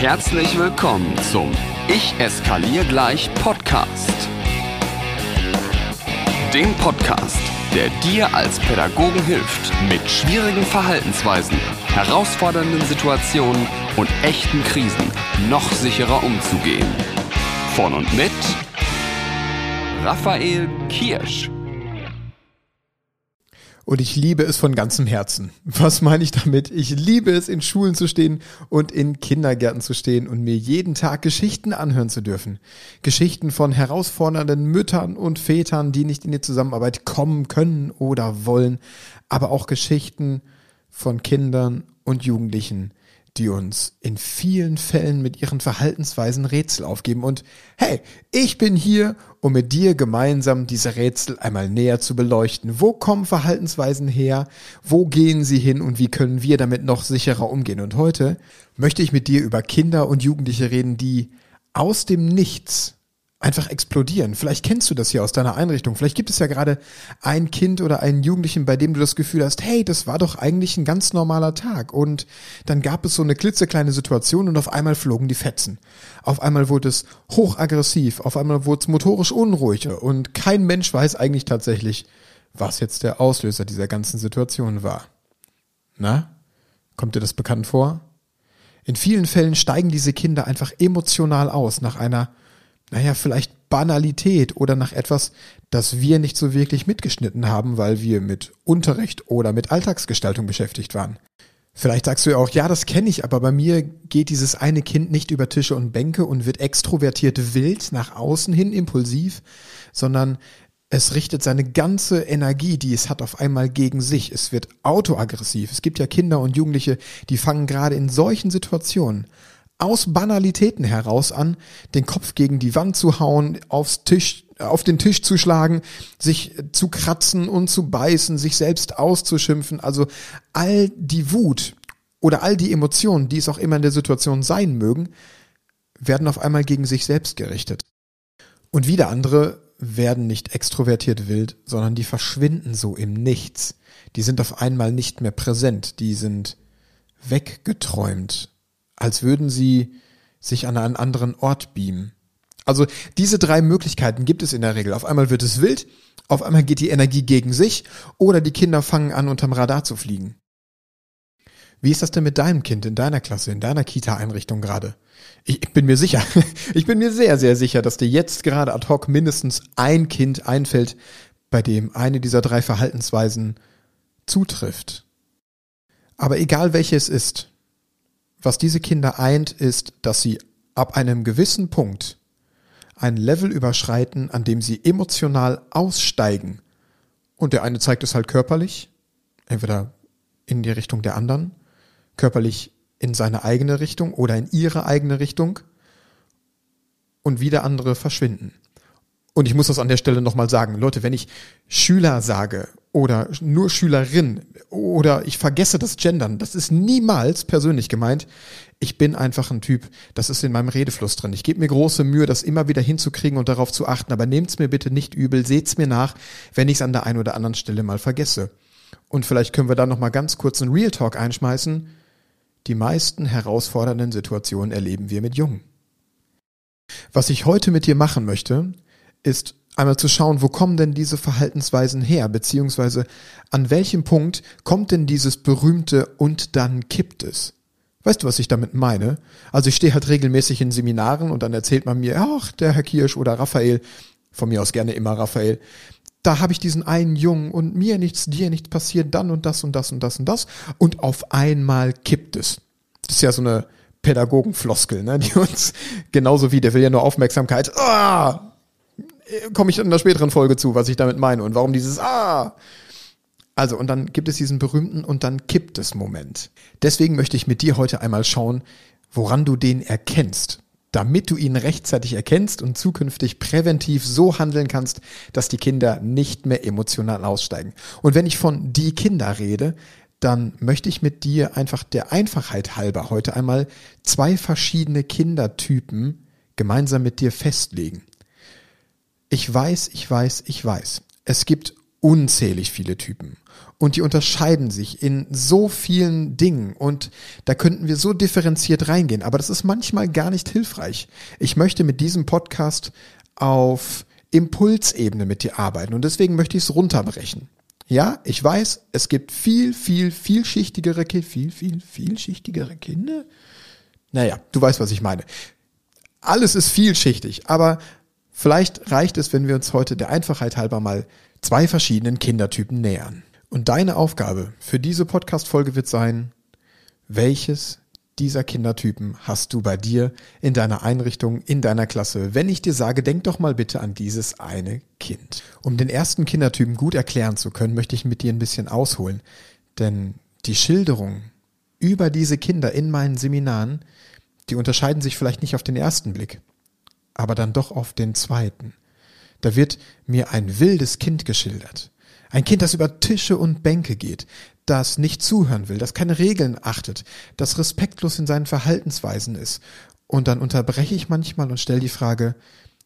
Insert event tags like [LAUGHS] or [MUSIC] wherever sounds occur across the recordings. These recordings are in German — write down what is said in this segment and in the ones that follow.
Herzlich willkommen zum Ich eskaliere gleich Podcast. Dem Podcast, der dir als Pädagogen hilft, mit schwierigen Verhaltensweisen, herausfordernden Situationen und echten Krisen noch sicherer umzugehen. Von und mit Raphael Kirsch. Und ich liebe es von ganzem Herzen. Was meine ich damit? Ich liebe es, in Schulen zu stehen und in Kindergärten zu stehen und mir jeden Tag Geschichten anhören zu dürfen. Geschichten von herausfordernden Müttern und Vätern, die nicht in die Zusammenarbeit kommen können oder wollen, aber auch Geschichten von Kindern und Jugendlichen, die uns in vielen Fällen mit ihren Verhaltensweisen Rätsel aufgeben. Und hey, ich bin hier, um mit dir gemeinsam diese Rätsel einmal näher zu beleuchten. Wo kommen Verhaltensweisen her? Wo gehen sie hin? Und wie können wir damit noch sicherer umgehen? Und heute möchte ich mit dir über Kinder und Jugendliche reden, die aus dem Nichts einfach explodieren. Vielleicht kennst du das hier aus deiner Einrichtung. Vielleicht gibt es ja gerade ein Kind oder einen Jugendlichen, bei dem du das Gefühl hast, hey, das war doch eigentlich ein ganz normaler Tag. Und dann gab es so eine klitzekleine Situation und auf einmal flogen die Fetzen. Auf einmal wurde es hochaggressiv, auf einmal wurde es motorisch unruhiger und kein Mensch weiß eigentlich tatsächlich, was jetzt der Auslöser dieser ganzen Situation war. Na? Kommt dir das bekannt vor? In vielen Fällen steigen diese Kinder einfach emotional aus nach einer naja, vielleicht Banalität oder nach etwas, das wir nicht so wirklich mitgeschnitten haben, weil wir mit Unterricht oder mit Alltagsgestaltung beschäftigt waren. Vielleicht sagst du ja auch, ja, das kenne ich, aber bei mir geht dieses eine Kind nicht über Tische und Bänke und wird extrovertiert wild nach außen hin impulsiv, sondern es richtet seine ganze Energie, die es hat, auf einmal gegen sich. Es wird autoaggressiv. Es gibt ja Kinder und Jugendliche, die fangen gerade in solchen Situationen aus Banalitäten heraus an, den Kopf gegen die Wand zu hauen, aufs Tisch, auf den Tisch zu schlagen, sich zu kratzen und zu beißen, sich selbst auszuschimpfen. Also all die Wut oder all die Emotionen, die es auch immer in der Situation sein mögen, werden auf einmal gegen sich selbst gerichtet. Und wieder andere werden nicht extrovertiert wild, sondern die verschwinden so im Nichts. Die sind auf einmal nicht mehr präsent, die sind weggeträumt als würden sie sich an einen anderen Ort beamen. Also diese drei Möglichkeiten gibt es in der Regel. Auf einmal wird es wild, auf einmal geht die Energie gegen sich oder die Kinder fangen an, unterm Radar zu fliegen. Wie ist das denn mit deinem Kind in deiner Klasse, in deiner Kita-Einrichtung gerade? Ich, ich bin mir sicher, [LAUGHS] ich bin mir sehr, sehr sicher, dass dir jetzt gerade ad hoc mindestens ein Kind einfällt, bei dem eine dieser drei Verhaltensweisen zutrifft. Aber egal welches ist, was diese Kinder eint, ist, dass sie ab einem gewissen Punkt ein Level überschreiten, an dem sie emotional aussteigen. Und der eine zeigt es halt körperlich, entweder in die Richtung der anderen, körperlich in seine eigene Richtung oder in ihre eigene Richtung und wieder andere verschwinden. Und ich muss das an der Stelle nochmal sagen, Leute, wenn ich Schüler sage oder nur Schülerin oder ich vergesse das Gendern, das ist niemals persönlich gemeint. Ich bin einfach ein Typ, das ist in meinem Redefluss drin. Ich gebe mir große Mühe, das immer wieder hinzukriegen und darauf zu achten, aber nehmt's mir bitte nicht übel, seht's mir nach, wenn ich es an der einen oder anderen Stelle mal vergesse. Und vielleicht können wir da nochmal ganz kurz einen Real Talk einschmeißen. Die meisten herausfordernden Situationen erleben wir mit Jungen. Was ich heute mit dir machen möchte, ist einmal zu schauen, wo kommen denn diese Verhaltensweisen her, beziehungsweise an welchem Punkt kommt denn dieses berühmte und dann kippt es. Weißt du, was ich damit meine? Also ich stehe halt regelmäßig in Seminaren und dann erzählt man mir, ach, der Herr Kirsch oder Raphael, von mir aus gerne immer Raphael, da habe ich diesen einen Jungen und mir nichts, dir nichts passiert, dann und das und das und das und das und auf einmal kippt es. Das ist ja so eine Pädagogenfloskel, ne, die uns genauso wie der will ja nur Aufmerksamkeit, ah, komme ich in einer späteren Folge zu, was ich damit meine und warum dieses Ah. Also, und dann gibt es diesen berühmten und dann kippt es Moment. Deswegen möchte ich mit dir heute einmal schauen, woran du den erkennst, damit du ihn rechtzeitig erkennst und zukünftig präventiv so handeln kannst, dass die Kinder nicht mehr emotional aussteigen. Und wenn ich von die Kinder rede, dann möchte ich mit dir einfach der Einfachheit halber heute einmal zwei verschiedene Kindertypen gemeinsam mit dir festlegen. Ich weiß, ich weiß, ich weiß. Es gibt unzählig viele Typen. Und die unterscheiden sich in so vielen Dingen. Und da könnten wir so differenziert reingehen. Aber das ist manchmal gar nicht hilfreich. Ich möchte mit diesem Podcast auf Impulsebene mit dir arbeiten. Und deswegen möchte ich es runterbrechen. Ja, ich weiß, es gibt viel, viel, vielschichtigere. Viel, viel, vielschichtigere Kinder? Naja, du weißt, was ich meine. Alles ist vielschichtig, aber vielleicht reicht es, wenn wir uns heute der Einfachheit halber mal zwei verschiedenen Kindertypen nähern. Und deine Aufgabe für diese Podcast-Folge wird sein, welches dieser Kindertypen hast du bei dir in deiner Einrichtung, in deiner Klasse? Wenn ich dir sage, denk doch mal bitte an dieses eine Kind. Um den ersten Kindertypen gut erklären zu können, möchte ich mit dir ein bisschen ausholen. Denn die Schilderung über diese Kinder in meinen Seminaren, die unterscheiden sich vielleicht nicht auf den ersten Blick, aber dann doch auf den zweiten. Da wird mir ein wildes Kind geschildert. Ein Kind, das über Tische und Bänke geht, das nicht zuhören will, das keine Regeln achtet, das respektlos in seinen Verhaltensweisen ist. Und dann unterbreche ich manchmal und stelle die Frage,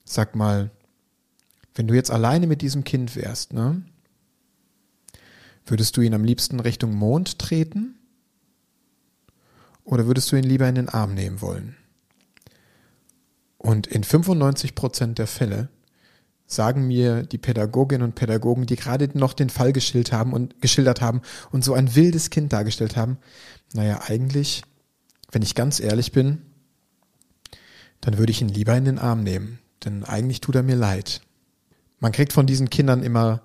sag mal, wenn du jetzt alleine mit diesem Kind wärst, ne? Würdest du ihn am liebsten Richtung Mond treten? Oder würdest du ihn lieber in den Arm nehmen wollen? Und in 95 Prozent der Fälle sagen mir die Pädagoginnen und Pädagogen, die gerade noch den Fall geschildert haben und geschildert haben und so ein wildes Kind dargestellt haben, naja, eigentlich, wenn ich ganz ehrlich bin, dann würde ich ihn lieber in den Arm nehmen, denn eigentlich tut er mir leid. Man kriegt von diesen Kindern immer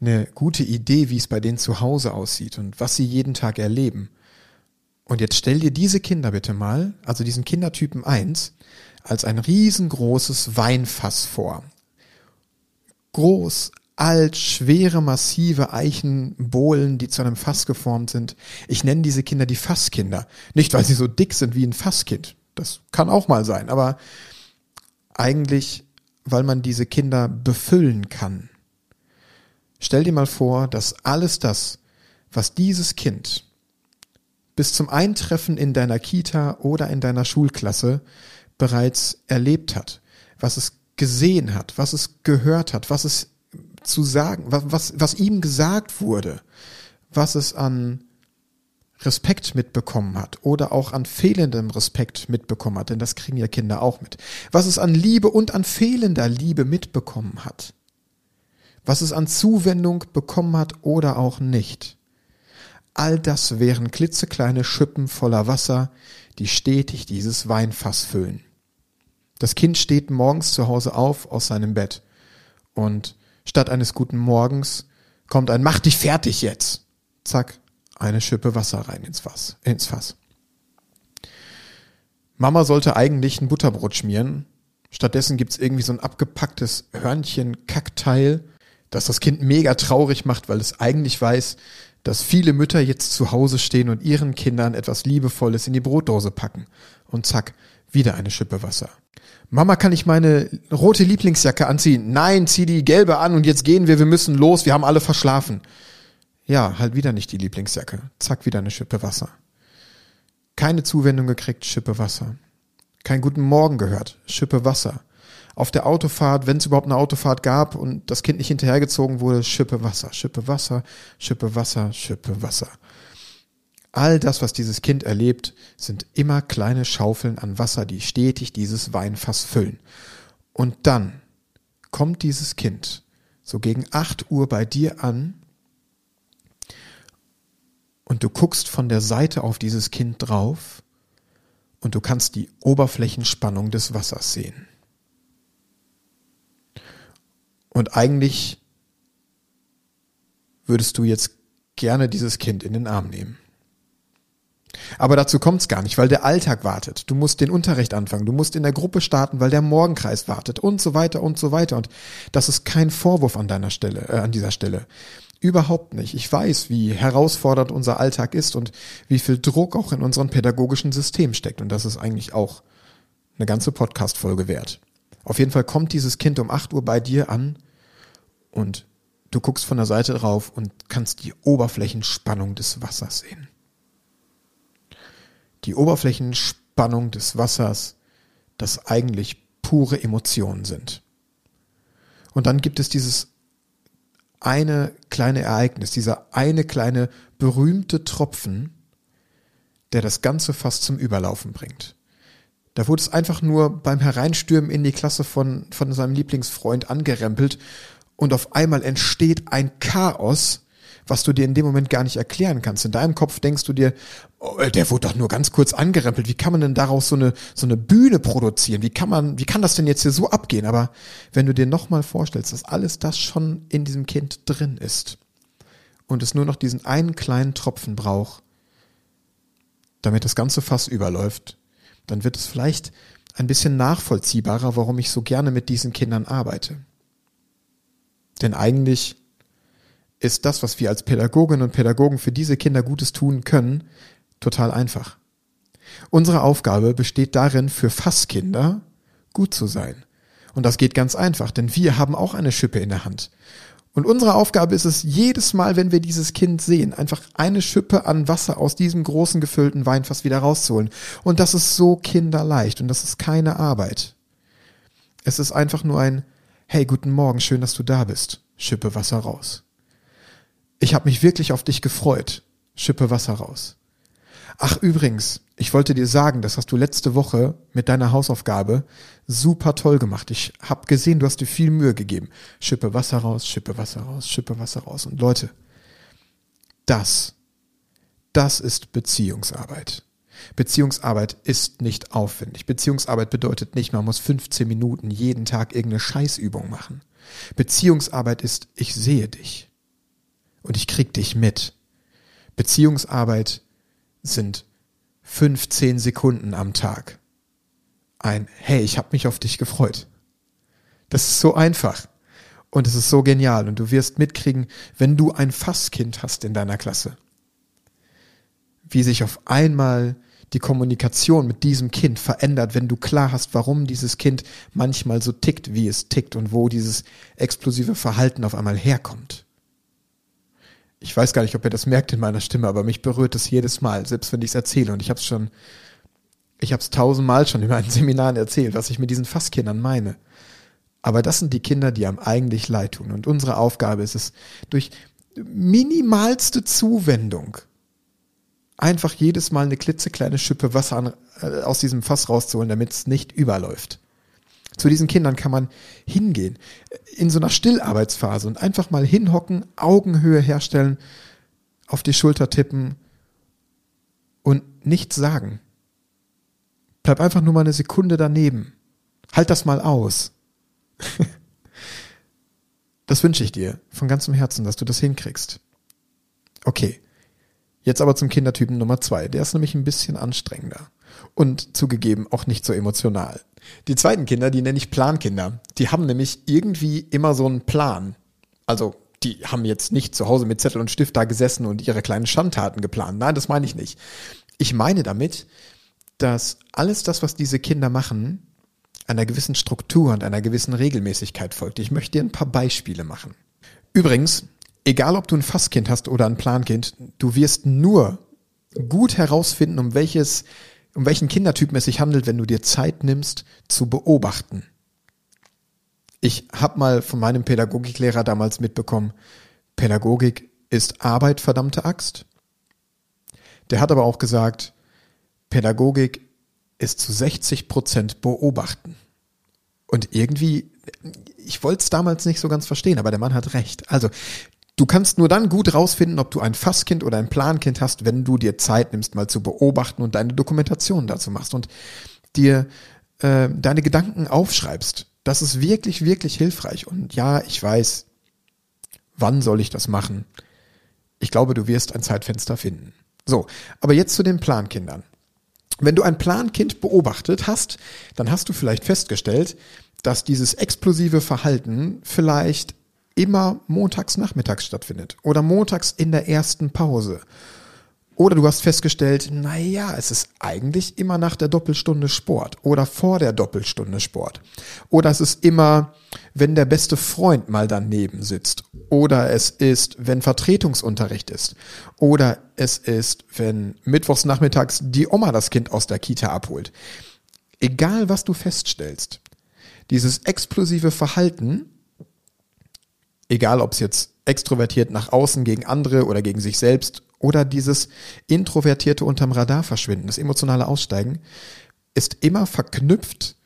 eine gute Idee, wie es bei denen zu Hause aussieht und was sie jeden Tag erleben. Und jetzt stell dir diese Kinder bitte mal, also diesen Kindertypen 1, als ein riesengroßes Weinfass vor groß, alt, schwere, massive Eichenbohlen, die zu einem Fass geformt sind. Ich nenne diese Kinder die Fasskinder. Nicht, weil sie so dick sind wie ein Fasskind. Das kann auch mal sein, aber eigentlich, weil man diese Kinder befüllen kann. Stell dir mal vor, dass alles das, was dieses Kind bis zum Eintreffen in deiner Kita oder in deiner Schulklasse bereits erlebt hat, was es gesehen hat, was es gehört hat, was es zu sagen, was, was, was ihm gesagt wurde, was es an Respekt mitbekommen hat oder auch an fehlendem Respekt mitbekommen hat, denn das kriegen ja Kinder auch mit. Was es an Liebe und an fehlender Liebe mitbekommen hat. Was es an Zuwendung bekommen hat oder auch nicht. All das wären klitzekleine Schippen voller Wasser, die stetig dieses Weinfass füllen. Das Kind steht morgens zu Hause auf aus seinem Bett und statt eines guten Morgens kommt ein Mach dich fertig jetzt. Zack, eine Schippe Wasser rein ins Fass. Ins Fass. Mama sollte eigentlich ein Butterbrot schmieren. Stattdessen gibt's irgendwie so ein abgepacktes Hörnchen-Kackteil, das das Kind mega traurig macht, weil es eigentlich weiß, dass viele Mütter jetzt zu Hause stehen und ihren Kindern etwas Liebevolles in die Brotdose packen. Und zack, wieder eine Schippe Wasser. Mama, kann ich meine rote Lieblingsjacke anziehen? Nein, zieh die gelbe an und jetzt gehen wir, wir müssen los, wir haben alle verschlafen. Ja, halt wieder nicht die Lieblingsjacke. Zack, wieder eine Schippe Wasser. Keine Zuwendung gekriegt, Schippe Wasser. Keinen guten Morgen gehört, Schippe Wasser. Auf der Autofahrt, wenn es überhaupt eine Autofahrt gab und das Kind nicht hinterhergezogen wurde, Schippe Wasser, Schippe Wasser, Schippe Wasser, Schippe Wasser. All das, was dieses Kind erlebt, sind immer kleine Schaufeln an Wasser, die stetig dieses Weinfass füllen. Und dann kommt dieses Kind so gegen acht Uhr bei dir an und du guckst von der Seite auf dieses Kind drauf und du kannst die Oberflächenspannung des Wassers sehen. Und eigentlich würdest du jetzt gerne dieses Kind in den Arm nehmen. Aber dazu kommt's gar nicht, weil der Alltag wartet. Du musst den Unterricht anfangen, du musst in der Gruppe starten, weil der Morgenkreis wartet und so weiter und so weiter. Und das ist kein Vorwurf an deiner Stelle, äh, an dieser Stelle. Überhaupt nicht. Ich weiß, wie herausfordernd unser Alltag ist und wie viel Druck auch in unserem pädagogischen System steckt. Und das ist eigentlich auch eine ganze Podcast-Folge wert. Auf jeden Fall kommt dieses Kind um 8 Uhr bei dir an und du guckst von der Seite drauf und kannst die Oberflächenspannung des Wassers sehen die Oberflächenspannung des Wassers, das eigentlich pure Emotionen sind. Und dann gibt es dieses eine kleine Ereignis, dieser eine kleine berühmte Tropfen, der das Ganze fast zum Überlaufen bringt. Da wurde es einfach nur beim Hereinstürmen in die Klasse von, von seinem Lieblingsfreund angerempelt und auf einmal entsteht ein Chaos, was du dir in dem Moment gar nicht erklären kannst. In deinem Kopf denkst du dir, oh, der wurde doch nur ganz kurz angerempelt. Wie kann man denn daraus so eine, so eine Bühne produzieren? Wie kann man, wie kann das denn jetzt hier so abgehen? Aber wenn du dir nochmal vorstellst, dass alles das schon in diesem Kind drin ist und es nur noch diesen einen kleinen Tropfen braucht, damit das ganze Fass überläuft, dann wird es vielleicht ein bisschen nachvollziehbarer, warum ich so gerne mit diesen Kindern arbeite. Denn eigentlich ist das, was wir als Pädagoginnen und Pädagogen für diese Kinder Gutes tun können, total einfach. Unsere Aufgabe besteht darin, für Fasskinder gut zu sein. Und das geht ganz einfach, denn wir haben auch eine Schippe in der Hand. Und unsere Aufgabe ist es, jedes Mal, wenn wir dieses Kind sehen, einfach eine Schippe an Wasser aus diesem großen gefüllten Weinfass wieder rauszuholen. Und das ist so kinderleicht und das ist keine Arbeit. Es ist einfach nur ein, hey, guten Morgen, schön, dass du da bist. Schippe Wasser raus. Ich habe mich wirklich auf dich gefreut. Schippe Wasser raus. Ach übrigens, ich wollte dir sagen, das hast du letzte Woche mit deiner Hausaufgabe super toll gemacht. Ich habe gesehen, du hast dir viel Mühe gegeben. Schippe Wasser raus, Schippe Wasser raus, Schippe Wasser raus. Und Leute, das, das ist Beziehungsarbeit. Beziehungsarbeit ist nicht aufwendig. Beziehungsarbeit bedeutet nicht, man muss 15 Minuten jeden Tag irgendeine Scheißübung machen. Beziehungsarbeit ist, ich sehe dich und ich krieg dich mit. Beziehungsarbeit sind 15 Sekunden am Tag. Ein Hey, ich habe mich auf dich gefreut. Das ist so einfach und es ist so genial und du wirst mitkriegen, wenn du ein Fasskind hast in deiner Klasse, wie sich auf einmal die Kommunikation mit diesem Kind verändert, wenn du klar hast, warum dieses Kind manchmal so tickt, wie es tickt und wo dieses explosive Verhalten auf einmal herkommt ich weiß gar nicht, ob ihr das merkt in meiner Stimme, aber mich berührt es jedes Mal, selbst wenn ich es erzähle. Und ich habe es schon, ich habe es tausendmal schon in meinen [LAUGHS] Seminaren erzählt, was ich mit diesen Fasskindern meine. Aber das sind die Kinder, die einem eigentlich leid tun. Und unsere Aufgabe ist es, durch minimalste Zuwendung einfach jedes Mal eine klitzekleine Schippe Wasser an, äh, aus diesem Fass rauszuholen, damit es nicht überläuft. Zu diesen Kindern kann man hingehen, in so einer Stillarbeitsphase und einfach mal hinhocken, Augenhöhe herstellen, auf die Schulter tippen und nichts sagen. Bleib einfach nur mal eine Sekunde daneben. Halt das mal aus. [LAUGHS] das wünsche ich dir von ganzem Herzen, dass du das hinkriegst. Okay. Jetzt aber zum Kindertypen Nummer zwei. Der ist nämlich ein bisschen anstrengender. Und zugegeben auch nicht so emotional. Die zweiten Kinder, die nenne ich Plankinder. Die haben nämlich irgendwie immer so einen Plan. Also die haben jetzt nicht zu Hause mit Zettel und Stift da gesessen und ihre kleinen Schandtaten geplant. Nein, das meine ich nicht. Ich meine damit, dass alles das, was diese Kinder machen, einer gewissen Struktur und einer gewissen Regelmäßigkeit folgt. Ich möchte dir ein paar Beispiele machen. Übrigens, egal ob du ein Fasskind hast oder ein Plankind, du wirst nur gut herausfinden, um welches um welchen Kindertypen es sich handelt, wenn du dir Zeit nimmst zu beobachten. Ich habe mal von meinem Pädagogiklehrer damals mitbekommen, Pädagogik ist Arbeit, verdammte Axt. Der hat aber auch gesagt, Pädagogik ist zu 60 Prozent beobachten. Und irgendwie, ich wollte es damals nicht so ganz verstehen, aber der Mann hat recht. Also Du kannst nur dann gut rausfinden, ob du ein Fasskind oder ein Plankind hast, wenn du dir Zeit nimmst, mal zu beobachten und deine Dokumentation dazu machst und dir äh, deine Gedanken aufschreibst. Das ist wirklich, wirklich hilfreich. Und ja, ich weiß, wann soll ich das machen? Ich glaube, du wirst ein Zeitfenster finden. So, aber jetzt zu den Plankindern. Wenn du ein Plankind beobachtet hast, dann hast du vielleicht festgestellt, dass dieses explosive Verhalten vielleicht immer montags nachmittags stattfindet oder montags in der ersten Pause. Oder du hast festgestellt, naja, es ist eigentlich immer nach der Doppelstunde Sport oder vor der Doppelstunde Sport. Oder es ist immer, wenn der beste Freund mal daneben sitzt. Oder es ist, wenn Vertretungsunterricht ist. Oder es ist, wenn mittwochs nachmittags die Oma das Kind aus der Kita abholt. Egal was du feststellst, dieses explosive Verhalten egal ob es jetzt extrovertiert nach außen gegen andere oder gegen sich selbst oder dieses introvertierte unterm Radar verschwinden, das emotionale Aussteigen, ist immer verknüpft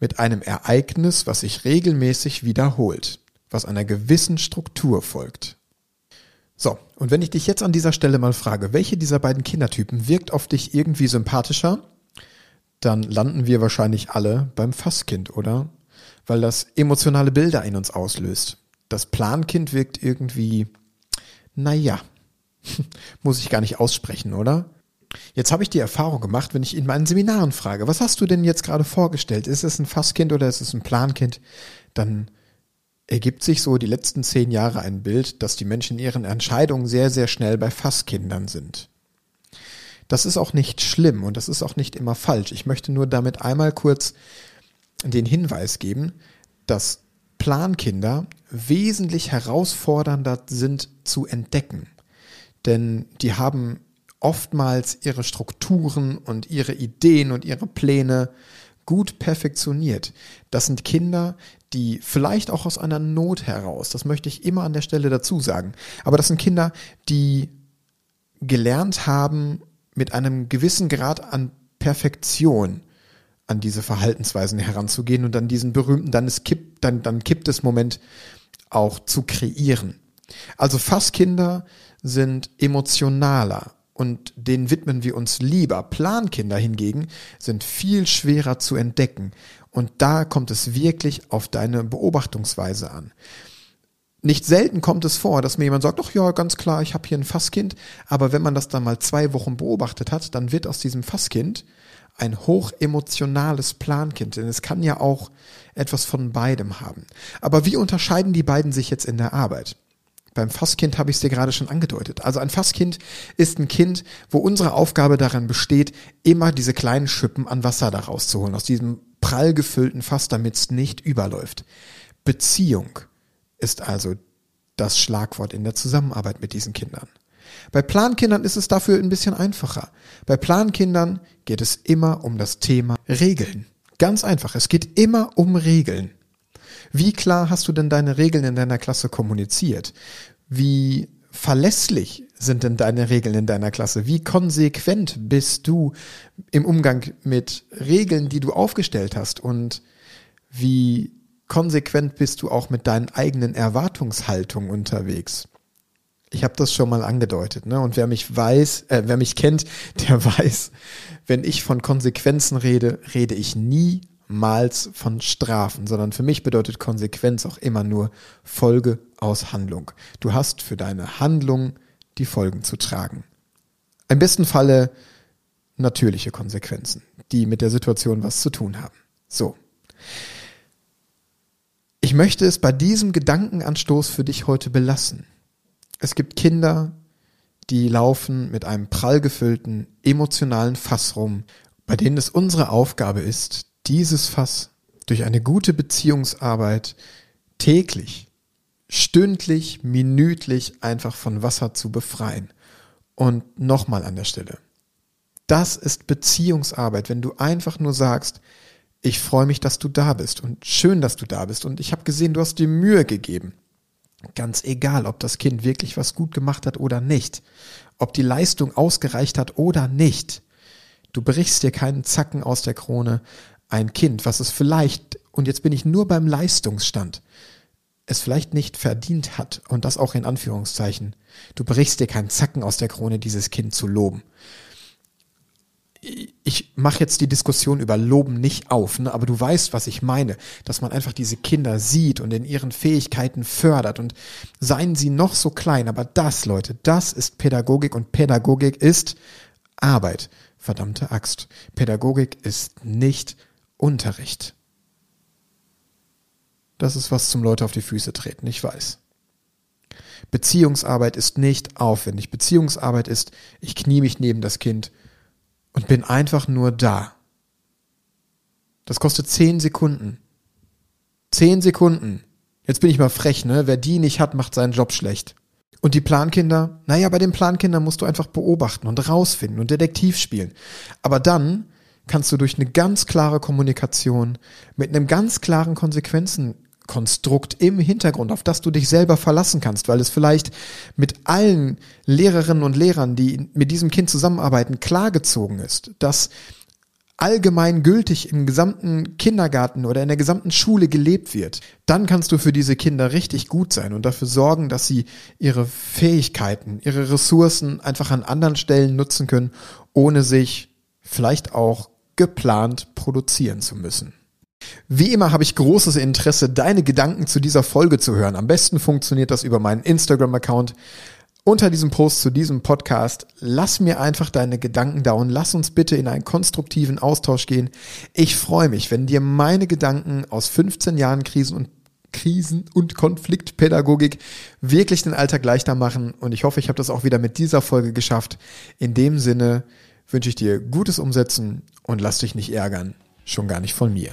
mit einem Ereignis, was sich regelmäßig wiederholt, was einer gewissen Struktur folgt. So, und wenn ich dich jetzt an dieser Stelle mal frage, welche dieser beiden Kindertypen wirkt auf dich irgendwie sympathischer, dann landen wir wahrscheinlich alle beim Fasskind, oder? Weil das emotionale Bilder in uns auslöst. Das Plankind wirkt irgendwie, naja, [LAUGHS] muss ich gar nicht aussprechen, oder? Jetzt habe ich die Erfahrung gemacht, wenn ich in meinen Seminaren frage, was hast du denn jetzt gerade vorgestellt? Ist es ein Fasskind oder ist es ein Plankind? Dann ergibt sich so die letzten zehn Jahre ein Bild, dass die Menschen in ihren Entscheidungen sehr, sehr schnell bei Fasskindern sind. Das ist auch nicht schlimm und das ist auch nicht immer falsch. Ich möchte nur damit einmal kurz den Hinweis geben, dass Plankinder wesentlich herausfordernder sind zu entdecken. Denn die haben oftmals ihre Strukturen und ihre Ideen und ihre Pläne gut perfektioniert. Das sind Kinder, die vielleicht auch aus einer Not heraus, das möchte ich immer an der Stelle dazu sagen, aber das sind Kinder, die gelernt haben, mit einem gewissen Grad an Perfektion an diese Verhaltensweisen heranzugehen und dann diesen berühmten, dann es kippt, dann, dann kippt es Moment auch zu kreieren. Also Fasskinder sind emotionaler und denen widmen wir uns lieber. Plankinder hingegen sind viel schwerer zu entdecken. Und da kommt es wirklich auf deine Beobachtungsweise an. Nicht selten kommt es vor, dass mir jemand sagt, ach ja, ganz klar, ich habe hier ein Fasskind, aber wenn man das dann mal zwei Wochen beobachtet hat, dann wird aus diesem Fasskind ein hochemotionales Plankind, denn es kann ja auch etwas von beidem haben. Aber wie unterscheiden die beiden sich jetzt in der Arbeit? Beim Fasskind habe ich es dir gerade schon angedeutet. Also ein Fasskind ist ein Kind, wo unsere Aufgabe darin besteht, immer diese kleinen Schippen an Wasser da rauszuholen, aus diesem prall gefüllten Fass, damit es nicht überläuft. Beziehung ist also das Schlagwort in der Zusammenarbeit mit diesen Kindern. Bei Plankindern ist es dafür ein bisschen einfacher. Bei Plankindern geht es immer um das Thema Regeln. Ganz einfach. Es geht immer um Regeln. Wie klar hast du denn deine Regeln in deiner Klasse kommuniziert? Wie verlässlich sind denn deine Regeln in deiner Klasse? Wie konsequent bist du im Umgang mit Regeln, die du aufgestellt hast? Und wie konsequent bist du auch mit deinen eigenen Erwartungshaltungen unterwegs? Ich habe das schon mal angedeutet, ne? Und wer mich weiß, äh, wer mich kennt, der [LAUGHS] weiß, wenn ich von Konsequenzen rede, rede ich nie niemals von Strafen, sondern für mich bedeutet Konsequenz auch immer nur Folge aus Handlung. Du hast für deine Handlung die Folgen zu tragen. Im besten Falle natürliche Konsequenzen, die mit der Situation was zu tun haben. So. Ich möchte es bei diesem Gedankenanstoß für dich heute belassen. Es gibt Kinder, die laufen mit einem prall gefüllten, emotionalen Fass rum, bei denen es unsere Aufgabe ist, dieses Fass durch eine gute Beziehungsarbeit täglich, stündlich, minütlich einfach von Wasser zu befreien. Und nochmal an der Stelle. Das ist Beziehungsarbeit, wenn du einfach nur sagst, ich freue mich, dass du da bist und schön, dass du da bist und ich habe gesehen, du hast dir Mühe gegeben. Ganz egal, ob das Kind wirklich was gut gemacht hat oder nicht, ob die Leistung ausgereicht hat oder nicht. Du brichst dir keinen Zacken aus der Krone, ein Kind, was es vielleicht, und jetzt bin ich nur beim Leistungsstand, es vielleicht nicht verdient hat, und das auch in Anführungszeichen, du brichst dir keinen Zacken aus der Krone, dieses Kind zu loben. Ich mache jetzt die Diskussion über Loben nicht auf, ne? aber du weißt, was ich meine, dass man einfach diese Kinder sieht und in ihren Fähigkeiten fördert und seien sie noch so klein, aber das, Leute, das ist Pädagogik und Pädagogik ist Arbeit. Verdammte Axt. Pädagogik ist nicht Unterricht. Das ist was zum Leute auf die Füße treten, ich weiß. Beziehungsarbeit ist nicht aufwendig. Beziehungsarbeit ist, ich knie mich neben das Kind und bin einfach nur da. Das kostet zehn Sekunden. Zehn Sekunden. Jetzt bin ich mal frech, ne? Wer die nicht hat, macht seinen Job schlecht. Und die Plankinder? Naja, bei den Plankindern musst du einfach beobachten und rausfinden und Detektiv spielen. Aber dann kannst du durch eine ganz klare Kommunikation mit einem ganz klaren Konsequenzen Konstrukt im Hintergrund, auf das du dich selber verlassen kannst, weil es vielleicht mit allen Lehrerinnen und Lehrern, die mit diesem Kind zusammenarbeiten, klargezogen ist, dass allgemein gültig im gesamten Kindergarten oder in der gesamten Schule gelebt wird, dann kannst du für diese Kinder richtig gut sein und dafür sorgen, dass sie ihre Fähigkeiten, ihre Ressourcen einfach an anderen Stellen nutzen können, ohne sich vielleicht auch geplant produzieren zu müssen. Wie immer habe ich großes Interesse, deine Gedanken zu dieser Folge zu hören. Am besten funktioniert das über meinen Instagram-Account. Unter diesem Post zu diesem Podcast, lass mir einfach deine Gedanken da und lass uns bitte in einen konstruktiven Austausch gehen. Ich freue mich, wenn dir meine Gedanken aus 15 Jahren Krisen und Krisen- und Konfliktpädagogik wirklich den Alltag leichter machen. Und ich hoffe, ich habe das auch wieder mit dieser Folge geschafft. In dem Sinne wünsche ich dir gutes Umsetzen und lass dich nicht ärgern. Schon gar nicht von mir.